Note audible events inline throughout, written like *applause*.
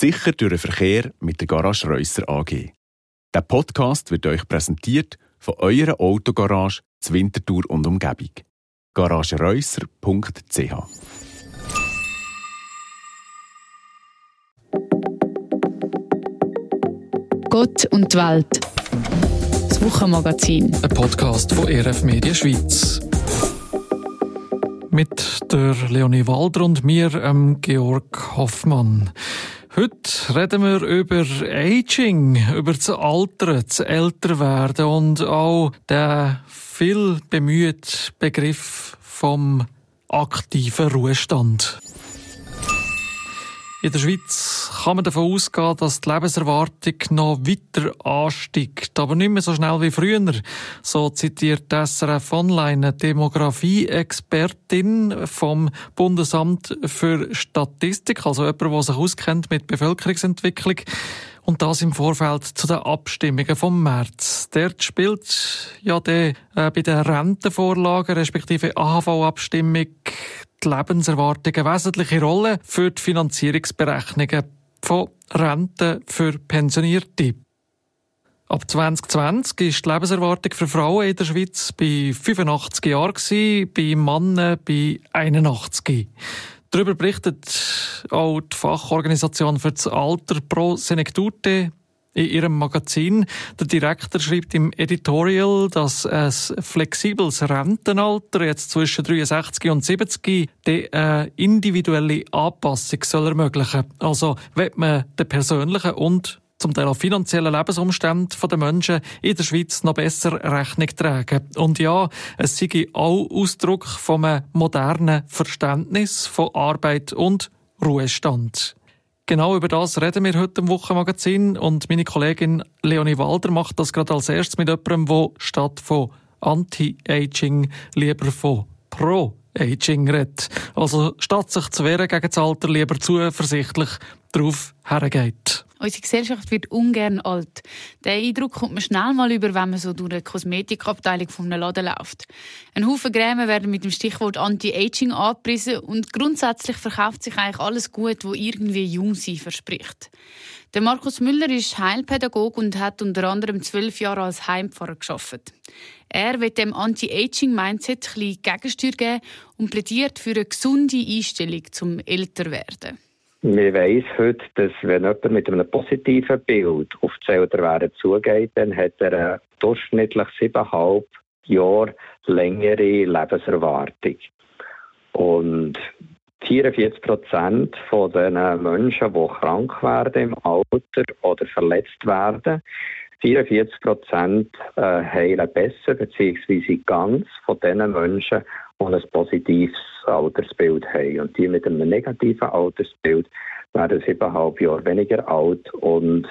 Sicher durch den Verkehr mit der Garage Reusser AG. Der Podcast wird euch präsentiert von eurer Autogarage zur Winterthur und Umgebung. garagereusser.ch Gott und die Welt. Das Wochenmagazin. Ein Podcast von RF Media Schweiz. Mit der Leonie Walder und mir, ähm, Georg Hoffmann. Heute reden wir über Aging, über das Altern, das Älterwerden und auch den viel bemühten Begriff vom aktiven Ruhestand. In der Schweiz kann man davon ausgehen, dass die Lebenserwartung noch weiter ansteigt, aber nicht mehr so schnell wie früher. So zitiert SRF Online eine Demografie-Expertin vom Bundesamt für Statistik, also jemand, der sich auskennt mit Bevölkerungsentwicklung. Und das im Vorfeld zu den Abstimmungen vom März. Dort spielt ja der, äh, bei den Rentenvorlagen respektive AHV-Abstimmung die Lebenserwartung eine wesentliche Rolle für die Finanzierungsberechnungen von Renten für Pensionierte. Ab 2020 ist die Lebenserwartung für Frauen in der Schweiz bei 85 Jahren, bei Männern bei 81. Darüber berichtet auch die Fachorganisation für das Alter Pro Senectute in ihrem Magazin. Der Direktor schreibt im Editorial, dass ein flexibles Rentenalter jetzt zwischen 63 und 70 die eine individuelle Anpassung soll ermöglichen. Also, wenn man den persönlichen und zum Teil auch finanziellen Lebensumständen der Menschen in der Schweiz noch besser Rechnung tragen. Und ja, es sei auch Ausdruck einem modernen Verständnis von Arbeit und Ruhestand. Genau über das reden wir heute im Wochenmagazin und meine Kollegin Leonie Walder macht das gerade als erstes mit jemandem, der statt von Anti-Aging lieber von Pro-Aging redet. Also statt sich zu wehren gegen das Alter lieber zuversichtlich darauf hergeht. Unsere Gesellschaft wird ungern alt. Der Eindruck kommt man schnell mal über, wenn man so durch eine Kosmetikabteilung von einem Laden läuft. Ein Haufen Creme werden mit dem Stichwort Anti-Aging angepriesen und grundsätzlich verkauft sich eigentlich alles gut, wo irgendwie jung sein verspricht. Der Markus Müller ist Heilpädagoge und hat unter anderem zwölf Jahre als Heimpfarrer geschafft. Er wird dem Anti-Aging-Mindset ein bisschen Gegensteuer geben und plädiert für eine gesunde Einstellung zum Älterwerden. Man weiss heute, dass wenn jemand mit einem positiven Bild auf das Älterwerden zugeht, dann hat er durchschnittlich siebeneinhalb Jahre längere Lebenserwartung. Und 44 Prozent von den Menschen, die krank werden im Alter oder verletzt werden, 44 Prozent äh, heilen besser bzw. ganz von den Menschen, die ein positives Altersbild haben. Und die mit einem negativen Altersbild werden siebeneinhalb Jahre weniger alt und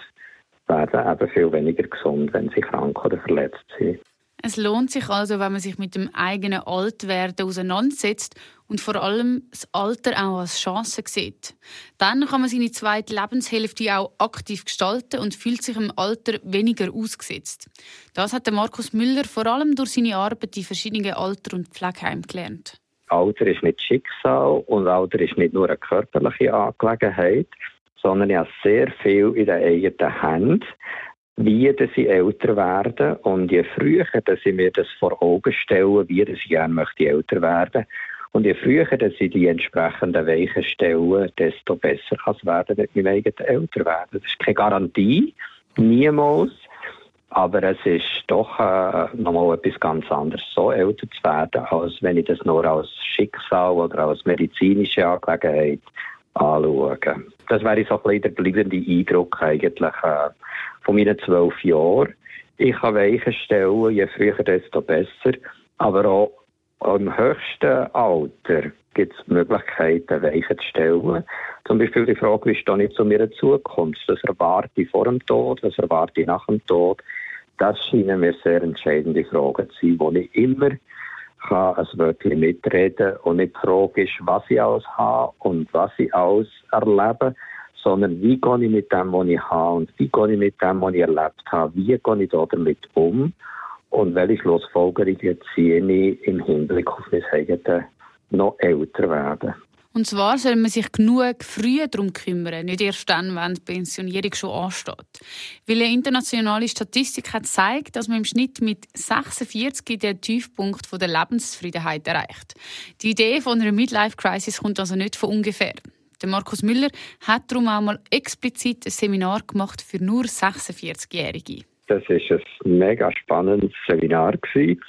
werden eben viel weniger gesund, wenn sie krank oder verletzt sind. Es lohnt sich also, wenn man sich mit dem eigenen Altwerden auseinandersetzt und vor allem das Alter auch als Chance sieht. Dann kann man seine zweite Lebenshälfte auch aktiv gestalten und fühlt sich im Alter weniger ausgesetzt. Das hat Markus Müller vor allem durch seine Arbeit in verschiedenen Alter- und Pflegeheimen gelernt. Alter ist nicht Schicksal und Alter ist nicht nur eine körperliche Angelegenheit, sondern ja sehr viel in den eigenen Händen wie dass sie älter werden und je früher dass ich mir das vor Augen stelle, wie dass ich gerne möchte älter werden und je früher dass ich die entsprechenden Weichen stelle, desto besser kann es werden mit meinem eigenen Älterwerden. Das ist keine Garantie, niemals, aber es ist doch äh, nochmal etwas ganz anderes, so älter zu werden, als wenn ich das nur als Schicksal oder als medizinische Angelegenheit anschaue. Das wäre so ein bisschen der bleibende Eindruck eigentlich. Äh, von meinen zwölf Jahren. Ich kann Weichen stellen, je früher, desto besser. Aber auch im höchsten Alter gibt es Möglichkeiten, Weichen zu stellen. Zum Beispiel die Frage, wie stehe ich zu meiner Zukunft? Was erwarte ich vor dem Tod? Was erwarte ich nach dem Tod? Das scheinen mir sehr entscheidende Fragen zu sein, wo ich immer kann ein Wörtchen mitreden und nicht die Frage was ich alles habe und was ich alles erlebe, sondern wie gehe ich mit dem, was ich habe und wie gehe ich mit dem, was ich erlebt habe, wie gehe ich damit um und welche Schlussfolgerungen ziehe ich im Hinblick auf mein eigenes noch älter werden. Und zwar soll man sich genug früh darum kümmern, nicht erst dann, wenn die Pensionierung schon ansteht. Weil eine internationale Statistik hat gezeigt, dass man im Schnitt mit 46 den Tiefpunkt der Lebenszufriedenheit erreicht. Die Idee von einer Midlife-Crisis kommt also nicht von ungefähr. Der Markus Müller hat darum auch mal explizit ein Seminar gemacht für nur 46-Jährige. Das war ein mega spannendes Seminar, gewesen,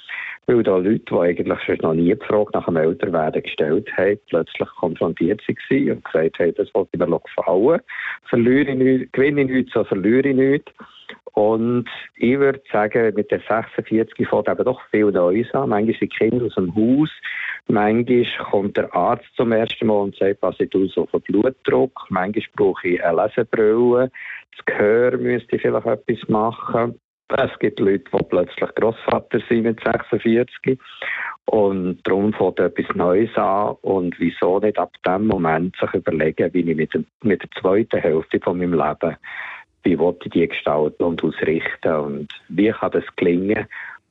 weil da Leute, die eigentlich schon noch nie die Frage nach dem Älterwerden gestellt haben, plötzlich konfrontiert waren und gesagt haben, das wollte ich mir gefallen. Verliere ich nichts, gewinne ich nichts, so verliere ich nichts. Und ich würde sagen, mit den 46 fängt eben doch viel Neues an. Manchmal sind Kinder aus dem Haus, manchmal kommt der Arzt zum ersten Mal und sagt, was ich tue, so von Blutdruck. Manchmal brauche ich eine Lesebrille. Das Gehör müsste ich vielleicht etwas machen. Es gibt Leute, die plötzlich Großvater sind mit 46 und darum fängt etwas Neues an. Und wieso nicht ab dem Moment sich überlegen, wie ich mit, dem, mit der zweiten Hälfte von meinem Leben wie wollte ich die gestalten und ausrichten? Und wie kann das gelingen,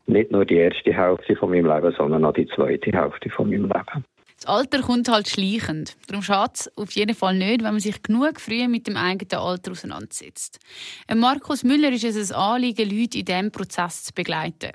nicht nur die erste Hälfte von meinem Leben, sondern auch die zweite Hälfte von meinem Leben. Das Alter kommt halt schleichend. Darum schadet es auf jeden Fall nicht, wenn man sich genug früh mit dem eigenen Alter auseinandersetzt. Markus Müller ist es ein Anliegen, Leute in diesem Prozess zu begleiten.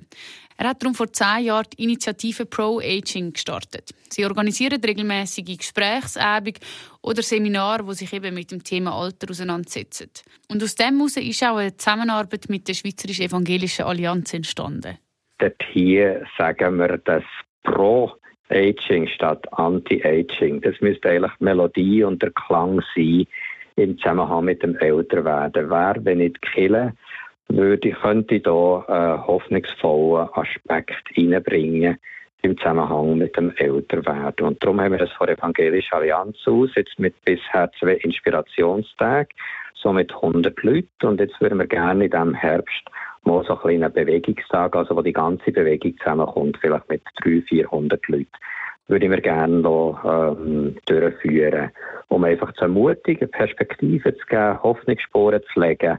Er hat darum vor zehn Jahren die Initiative Pro Aging gestartet. Sie organisieren regelmäßige Gesprächsabende oder Seminare, die sich eben mit dem Thema Alter auseinandersetzen. Und aus dem heraus ist auch eine Zusammenarbeit mit der Schweizerischen Evangelischen Allianz entstanden. Dort hier sagen wir, dass Pro Aging statt Anti-Aging. Das müsste eigentlich die Melodie und der Klang sein im Zusammenhang mit dem Älterwerden. Wer, wenn nicht killen, würde, könnte da einen hoffnungsvollen Aspekt reinbringen im Zusammenhang mit dem Älterwerden. Und darum haben wir das von der Evangelischen Allianz aus, jetzt mit bisher zwei Inspirationstagen, so mit 100 Leuten. Und jetzt würden wir gerne in diesem Herbst mal so einen kleinen Bewegungstag, also wo die ganze Bewegung zusammenkommt, vielleicht mit 300, 400 Leuten, würde ich mir gerne noch, ähm, durchführen, um einfach zu ermutigen, Perspektiven zu geben, Hoffnungssporen zu legen.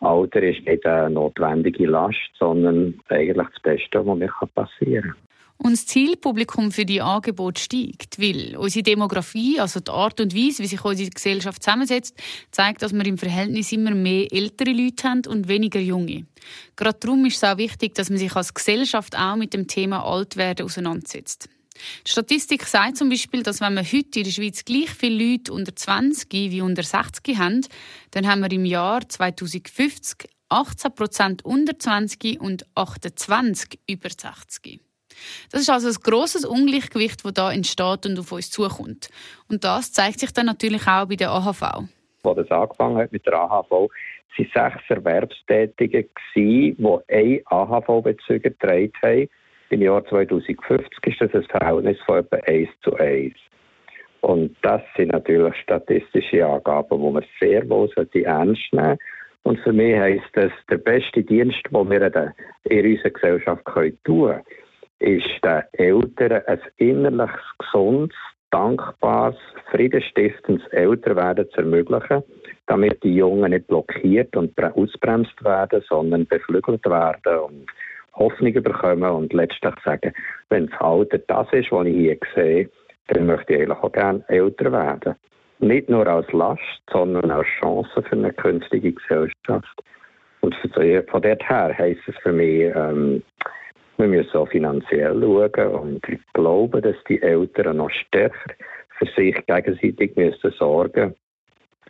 Alter ist nicht eine notwendige Last, sondern eigentlich das Beste, was mir passieren kann. Und das Zielpublikum für die Angebote steigt, weil unsere Demografie, also die Art und Weise, wie sich unsere Gesellschaft zusammensetzt, zeigt, dass wir im Verhältnis immer mehr ältere Leute haben und weniger junge. Gerade darum ist es auch wichtig, dass man sich als Gesellschaft auch mit dem Thema Altwerden auseinandersetzt. Die Statistik sagt zum Beispiel, dass wenn wir heute in der Schweiz gleich viele Leute unter 20 wie unter 60 haben, dann haben wir im Jahr 2050 18 Prozent unter 20 und 28 über 60. Das ist also ein grosses Ungleichgewicht, das da entsteht und auf uns zukommt. Und das zeigt sich dann natürlich auch bei der AHV. Als das angefangen hat mit der AHV, waren sechs Erwerbstätige, die einen AHV-Bezüger getragen haben. Im Jahr 2050 ist das ein Verhältnis von etwa 1 zu 1. Und das sind natürlich statistische Angaben, die man sehr wohl ernst nehmen Und für mich heisst das, der beste Dienst, den wir in unserer Gesellschaft tun können, ist den Eltern ein innerliches, gesundes, dankbares, friedenstiftendes Älterwerden zu ermöglichen, damit die Jungen nicht blockiert und ausbremst werden, sondern beflügelt werden und Hoffnung bekommen und letztlich sagen, wenn das Alter das ist, was ich hier sehe, dann möchte ich eigentlich auch gerne älter werden. Nicht nur als Last, sondern als Chance für eine künftige Gesellschaft. Und von dort her heisst es für mich, ähm, wir müssen auch finanziell schauen und ich glaube, dass die Eltern noch stärker für sich gegenseitig müssen sorgen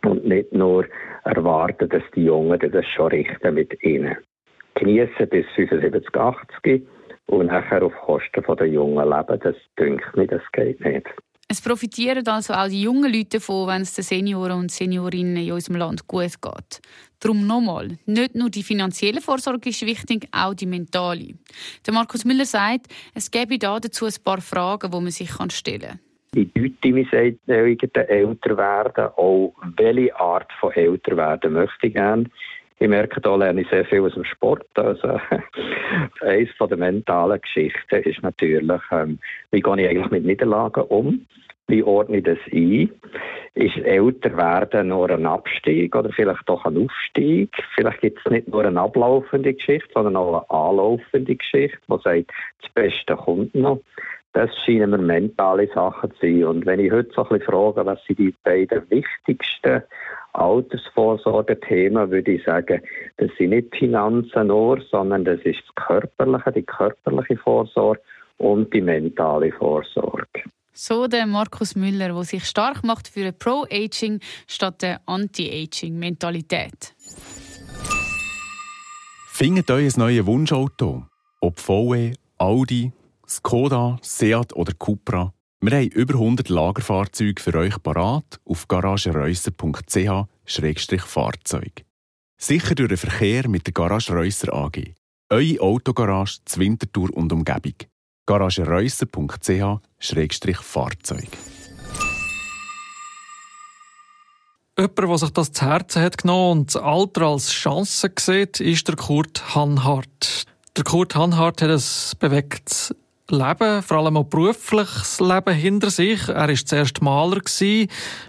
und nicht nur erwarten, dass die Jungen das schon richten mit ihnen. Genießen bis 75, 80 und nachher auf Kosten der Jungen leben, das denke mir, das geht nicht. Es profitieren also auch die jungen Leute davon, wenn es den Senioren und Seniorinnen in unserem Land gut geht. Darum nochmal, nicht nur die finanzielle Vorsorge ist wichtig, auch die mentale. Der Markus Müller sagt, es gäbe da dazu ein paar Fragen, die man sich stellen kann. Die Leute, wie sagt, älter werden, auch welche Art von älter werden möchte ich gerne. Ich merke, da lerne ich sehr viel aus dem Sport. Also, *laughs* eines von der mentalen Geschichten ist natürlich, ähm, wie gehe ich eigentlich mit Niederlagen um? Wie ordne ich das ein? Ist älter werden nur ein Abstieg oder vielleicht doch ein Aufstieg? Vielleicht gibt es nicht nur eine ablaufende Geschichte, sondern auch eine anlaufende Geschichte, die sagt, das Beste kommt noch. Das scheinen mir mentale Sachen zu sein. Und wenn ich heute so ein bisschen frage, was sind die beiden wichtigsten Altersvorsorge-Themen, würde ich sagen, das sind nicht Finanzen nur, sondern das ist das Körperliche, die körperliche Vorsorge und die mentale Vorsorge. So der Markus Müller, der sich stark macht für eine Pro-Aging statt der Anti-Aging-Mentalität. Findet euch ein neues Wunschauto. Ob VW, Audi, Skoda, Seat oder Cupra. Wir haben über 100 Lagerfahrzeuge für euch parat auf garagereusser.ch-fahrzeug. Sicher durch den Verkehr mit der Garage Reusser AG. Eure Autogarage Zwintertour und Umgebung. garagereusser.ch-fahrzeug. Jemand, der sich das zu Herzen hat genommen und das Alter als Chance sieht, ist der Kurt Hanhardt. Der Kurt Hanhardt hat ein bewegtes Leben, vor allem auch berufliches Leben hinter sich. Er war zuerst Maler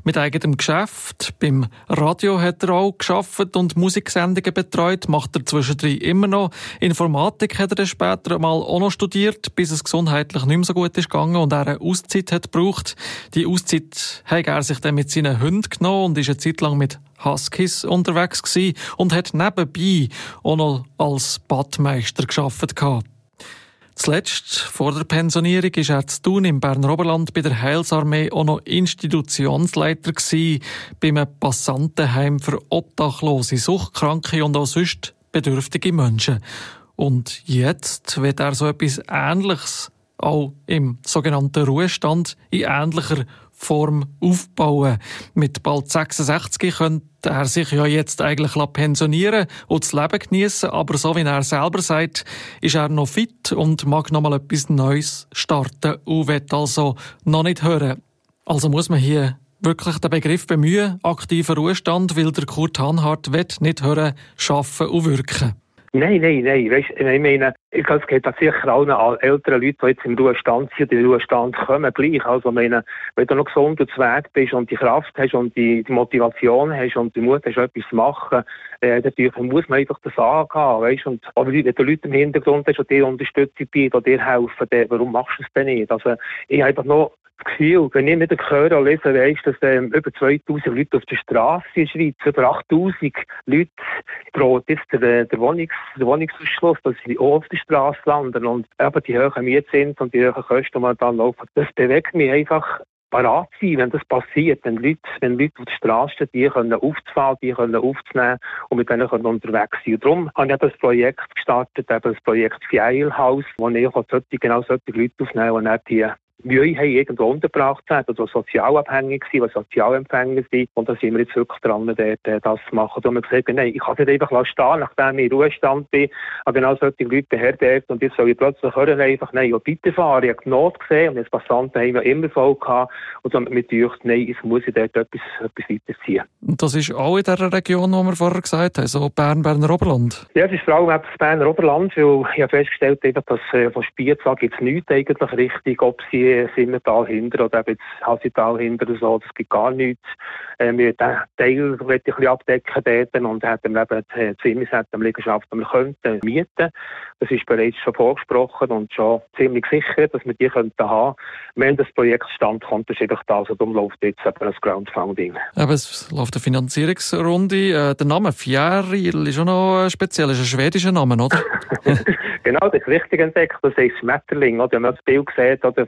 mit eigenem Geschäft. Beim Radio hat er auch geschafft und Musiksendungen betreut. Macht er zwischendrin immer noch. Informatik hat er dann später mal auch noch studiert, bis es gesundheitlich nicht mehr so gut ist gegangen und er eine Auszeit hat gebraucht. Die Auszeit hat er sich dann mit seinen Hunden genommen und ist eine Zeit lang mit Huskies unterwegs gewesen und hat nebenbei auch noch als Badmeister geschafft gehabt. Zuletzt, vor der Pensionierung, ist er zu Thun im Berner Oberland bei der Heilsarmee auch noch Institutionsleiter gewesen, bei einem Passantenheim für Obdachlose, Suchtkranke und auch sonst bedürftige Menschen. Und jetzt wird er so etwas Ähnliches auch im sogenannten Ruhestand in ähnlicher Form aufbauen. Mit bald 66 könnte er sich ja jetzt eigentlich pensionieren und das Leben genießen, aber so wie er selber sagt, ist er noch fit und mag noch mal etwas Neues starten und will also noch nicht hören. Also muss man hier wirklich den Begriff bemühen, aktiver Ruhestand, weil der Kurt Hanhardt will nicht hören, schaffen und wirken. Nein, nein, nein. Weißt, ich meine, ich glaube, es geht da sicher allen älteren Leuten, die jetzt im Ruhestand sind, in den Ruhestand kommen, gleich. Also, meine, wenn du noch gesund und Weg bist und die Kraft hast und die, Motivation hast und die Mut hast, etwas zu machen, äh, natürlich muss man einfach das angehen, weißt, und, aber wenn du Leute im Hintergrund hast, die dir unterstützen, die dir helfen, dann, warum machst du es denn nicht? Also, ich habe einfach noch Gefühl, wenn ich mit den Chören lese, weiss, dass ähm, über 2000 Leute auf der Straße in der Schweiz, über 8000 Leute pro jetzt der, der, Wohnungs, der Wohnungsausschluss, dass sie auch auf der Straße landen und eben die hohen Mietzins und die hohen Kosten, die dann laufen. Das bewegt mich einfach parat sein, wenn das passiert, wenn Leute, wenn Leute auf der Straße stehen, die können aufzufahren, die können aufzunehmen und mit denen können unterwegs sein. Und darum habe ich das Projekt gestartet, eben das Projekt Fjeilhaus, wo ich auch solche, genau solche Leute aufnehmen, die nicht die Mühe haben, irgendwo untergebracht zu werden, oder sozialabhängig sind, die Sozialempfänger sind. Und da sind wir jetzt wirklich dran, dort, äh, das zu machen. Und wir gesagt, nein, ich kann es nicht einfach stehen, nachdem ich in Ruhestand bin, aber genau solche Leute beherbergt und jetzt soll ich plötzlich hören, einfach, nein, ich weiterfahren. Ich habe die Not gesehen und jetzt Passanten haben ja immer voll gehabt. Und so mit gedacht, nein, jetzt muss ich dort etwas, etwas weiterziehen. Und das ist auch in der Region, wo wir vorher gesagt haben, so Bern, Berner Oberland? Ja, das ist vor allem das Berner Oberland, weil ich habe festgestellt, dass äh, von Spiez gibt es nichts eigentlich richtig, ob sie Simmental hinter oder eben jetzt Hasital hinter oder so, das gibt gar nichts. Äh, wir den Teil ich ein bisschen abdecken dort und hätten eben die Zimmer, Liegenschaft, die wir könnten mieten. Das ist bereits schon vorgesprochen und schon ziemlich sicher, dass wir die könnten haben. Wenn das Projekt stand kommt, ist einfach das, und darum läuft jetzt eben das Groundfounding. Aber es läuft eine Finanzierungsrunde. Äh, der Name Fjäril ist auch noch speziell, ist ein schwedischer Name, oder? *laughs* genau, das ist richtig entdeckt. Das heißt Schmetterling. Oder? Wenn man das Bild sieht, oder,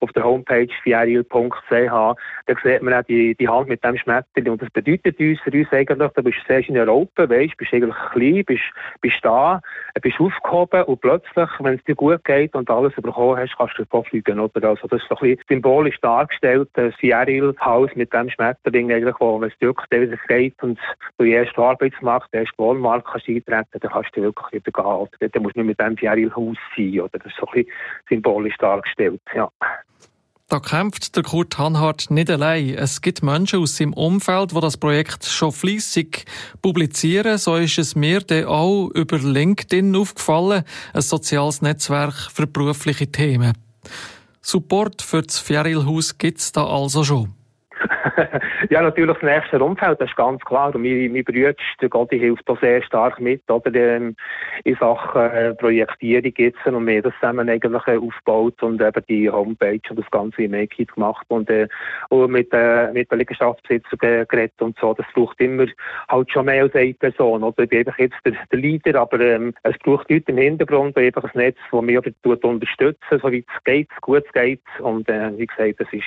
auf der Homepage fjäril.ch, da sieht man auch die, die Hand mit dem Schmetterling. Und das bedeutet uns, für uns eigentlich, du bist sehr in Europa, weißt, bist eigentlich klein, bist, bist da, bist aufgehoben und plötzlich, wenn es dir gut geht und alles bekommen hast, kannst du davonfliegen, oder? Also, das ist so ein bisschen symbolisch dargestellt, das Fjäril-Haus mit dem Schmetterling eigentlich, wo, wenn es wirklich geht und du die erste Arbeitsmarkt, ersten Wohnmarkt kannst eintreten, dann kannst du wirklich wieder gehen. Oder? Dann musst du nicht mit dem Fjäril-Haus sein, oder? Das ist so ein bisschen symbolisch dargestellt, ja. Da kämpft der Kurt Hanhardt nicht allein. Es gibt Menschen aus seinem Umfeld, die das Projekt schon fließig publizieren. So ist es mir dann auch über LinkedIn aufgefallen, ein soziales Netzwerk für berufliche Themen. Support für das Ferialhaus gibt es da also schon. *laughs* ja, natürlich das nächste Umfeld, das ist ganz klar. Und mein, mein Bruder, der Gotti, hilft auch sehr stark mit, oder, ähm, in Sachen äh, Projektierung jetzt. Und wir das zusammen eigentlich äh, aufgebaut und eben die Homepage und das Ganze im Make-it gemacht und, äh, und mit, äh, mit den Liegenschaftsbesitzern geredet und so. Das braucht immer halt schon mehr als eine Person, oder? Ich bin einfach jetzt der, der Leader, aber ähm, es braucht Leute im Hintergrund, einfach ein Netz, das mich unterstützen, soweit es geht, gut geht. Und äh, wie gesagt, das ist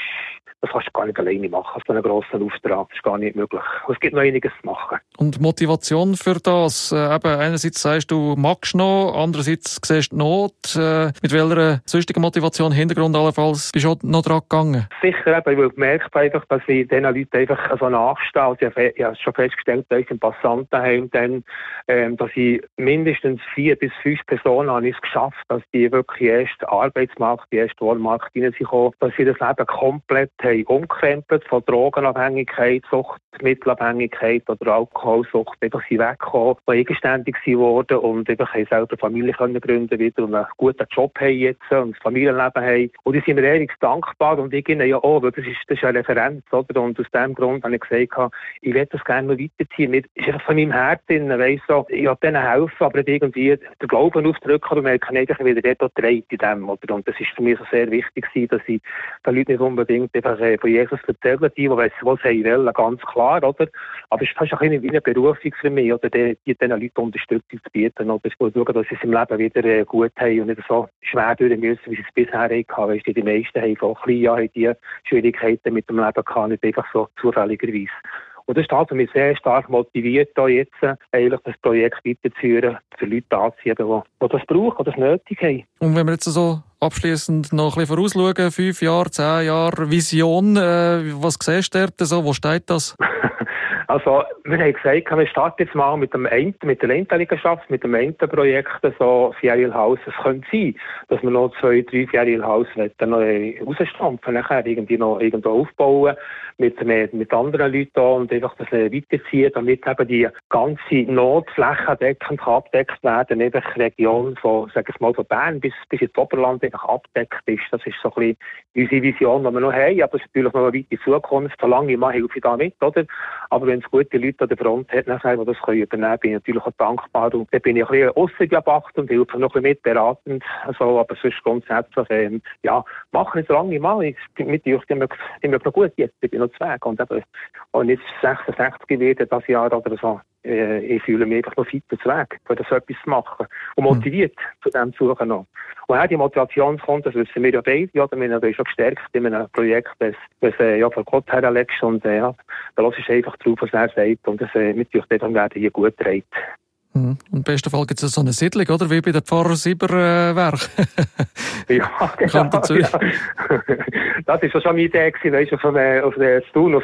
das kannst du gar nicht alleine machen, so einen grossen Auftrag. Das ist gar nicht möglich. Es gibt noch einiges zu machen. Und Motivation für das? Äh, eben, einerseits sagst du, magst noch, andererseits siehst du Not. Äh, mit welcher sonstigen Motivation, Hintergrund allenfalls, bist du noch dran gegangen? Sicher, eben, weil ich gemerkt einfach, dass ich diesen Leuten einfach so nachstehe. Also ich habe schon festgestellt, dass ich im Passantenheim dann, ähm, dass ich mindestens vier bis fünf Personen habe es geschafft, dass die wirklich erst Arbeitsmarkt, die erst Wohnmarkt hineinkommen, dass sie das Leben komplett haben umgekrempelt von Drogenabhängigkeit, Suchtmittelabhängigkeit oder Alkoholsucht. Einfach sie weggekommen, die eigenständig geworden und einfach selber Familie können gründen wieder und einen guten Job haben jetzt und ein Familienleben haben. Und die sind mir ehrlich dankbar und ich ihnen ja auch, weil das ist, das ist eine Referenz, oder? Und aus dem Grund habe ich gesagt, ich werde das gerne noch weiterziehen. Mir ist einfach von meinem Herzen, weiss so, ich will denen helfen, aber nicht irgendwie den Glauben aufdrücken und merke eigentlich wieder dort dreht in dem, oder? Und das ist für mich so sehr wichtig dass ich den Leuten nicht unbedingt einfach äh, von Jesus erzählen, die, die wissen, was sie wollen, ganz klar, oder? Aber es ist ein wie eine Berufung für mich, oder die, die diesen Leuten Unterstützung zu bieten, oder zu schauen, dass sie es im Leben wieder äh, gut haben und nicht so schwer durch müssen, wie sie es bisher hatten. Weißt du, die meisten haben von klein Jahren die Schwierigkeiten mit dem Leben gehabt, nicht einfach so zufälligerweise. Und das hat mich sehr stark motiviert, da jetzt äh, eigentlich das Projekt weiterzuführen, für Leute anzuziehen, die, die das brauchen, die das nötig haben. Und wenn wir jetzt so abschließend noch ein bisschen vorausschauen, fünf Jahre, zehn Jahre Vision, äh, was siehst du dort so? Wo steht das? *laughs* Also, wir haben gesagt, wir starten jetzt mal mit dem einen, mit der Lenteliegenschaft, mit dem einen so Ferial House. Es könnte sein, dass wir noch zwei, drei Ferial House noch rausstampfen, nachher irgendwie noch irgendwo aufbauen, mit, mit, anderen Leuten und einfach das weiterziehen, damit eben die ganze Notfläche deckend abdeckt werden, eben die Region von, sag ich mal, von Bern bis, bis ins Oberland einfach abdeckt ist. Das ist so ein bisschen unsere Vision, die wir noch haben, aber es ist natürlich noch eine weite Zukunft. Solange ich mache, helfe ich da mit, oder? Aber wenn es gute Leute an der Front hat, nachher, die das können übernehmen können, bin ich natürlich auch dankbar. Und dann bin ich ein bisschen ausgewacht und helfe noch ein bisschen mit beratend. Also, aber sonst grundsätzlich, ähm, ja, machen es lange mal. Ich mit euch immer noch gut jetzt. Ich bin noch zwei und und jetzt 66 gewesen, das Jahr oder so. Äh, ich fühle mich einfach noch fit zu Weg, für das etwas zu machen. Und motiviert mhm. zu dem zu suchen noch. Woher die Motivation kommt, das wissen wir ja beide. Ja, wir haben schon gestärkt in einem Projekt, das, das äh, ja, von Gott herlegst. Und äh, ja, da lässt du einfach drauf, was er sagt. Und das äh, mit euch dann werden hier gut dreht. Mhm. Und im besten Fall gibt es so eine Siedlung, oder? Wie bei den Pfarrer Sieberwerk. Äh, *laughs* ja, *laughs* genau. Ja. *laughs* Das ist schon meine Idee gewesen, weißt, auf, eine, auf eine Tun, auf,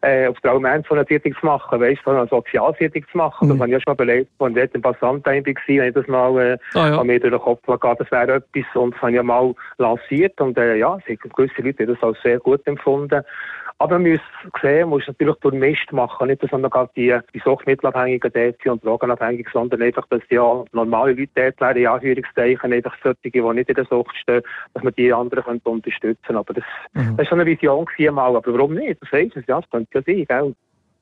äh, auf der Almenz so eine Siedlung zu machen, weißt, so eine Sozialsiedlung zu machen. Mhm. Das habe ich ja schon überlegt, als ich im Passantheim war, habe ich das mal, äh, ah, ja. mir durch den Kopf gegangen, das wäre etwas, und das habe ich ja mal lanciert, und, äh, ja, gewisse Leute haben das als sehr gut empfunden. Aber man muss sehen, man muss natürlich durch Mist machen, nicht, dass man gerade die, die Suchtmittelabhängigen dort sind und Drogenabhängigen, sondern einfach, dass ja normale Leute dort wären, in Anführungszeichen, einfach solche, die nicht in der Sucht stehen, dass man die anderen könnte unterstützen Aber das, mhm. das war schon eine Vision gewesen, mal. Aber warum nicht? Das heisst es, ja, das könnte ja sein, gell?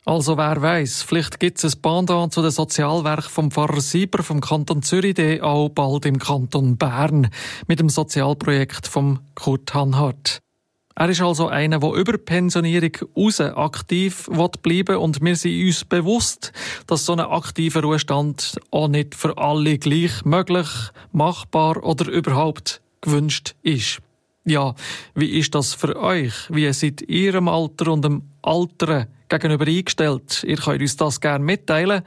Also wer weiß, vielleicht gibt es ein Pendant zu den Sozialwerk vom Pfarrer Sieber vom Kanton Zürich, der auch bald im Kanton Bern mit dem Sozialprojekt vom Kurt Hanhardt. Er ist also einer, der über Pensionierung raus aktiv bleiben und wir sind uns bewusst, dass so ein aktiver Ruhestand auch nicht für alle gleich möglich, machbar oder überhaupt gewünscht ist. Ja, wie ist das für euch? Wie seid ihr im Alter und dem Alter gegenüber eingestellt? Ihr könnt uns das gerne mitteilen.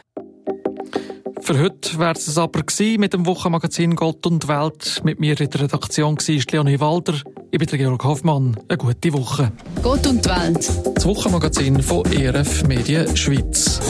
Für heute wäre es aber mit dem Wochenmagazin Gott und Welt. Mit mir in der Redaktion war Leonie Walder. Ich bin Georg Hoffmann. Eine gute Woche. Gott und Welt. Das Wochenmagazin von ERF Medien Schweiz.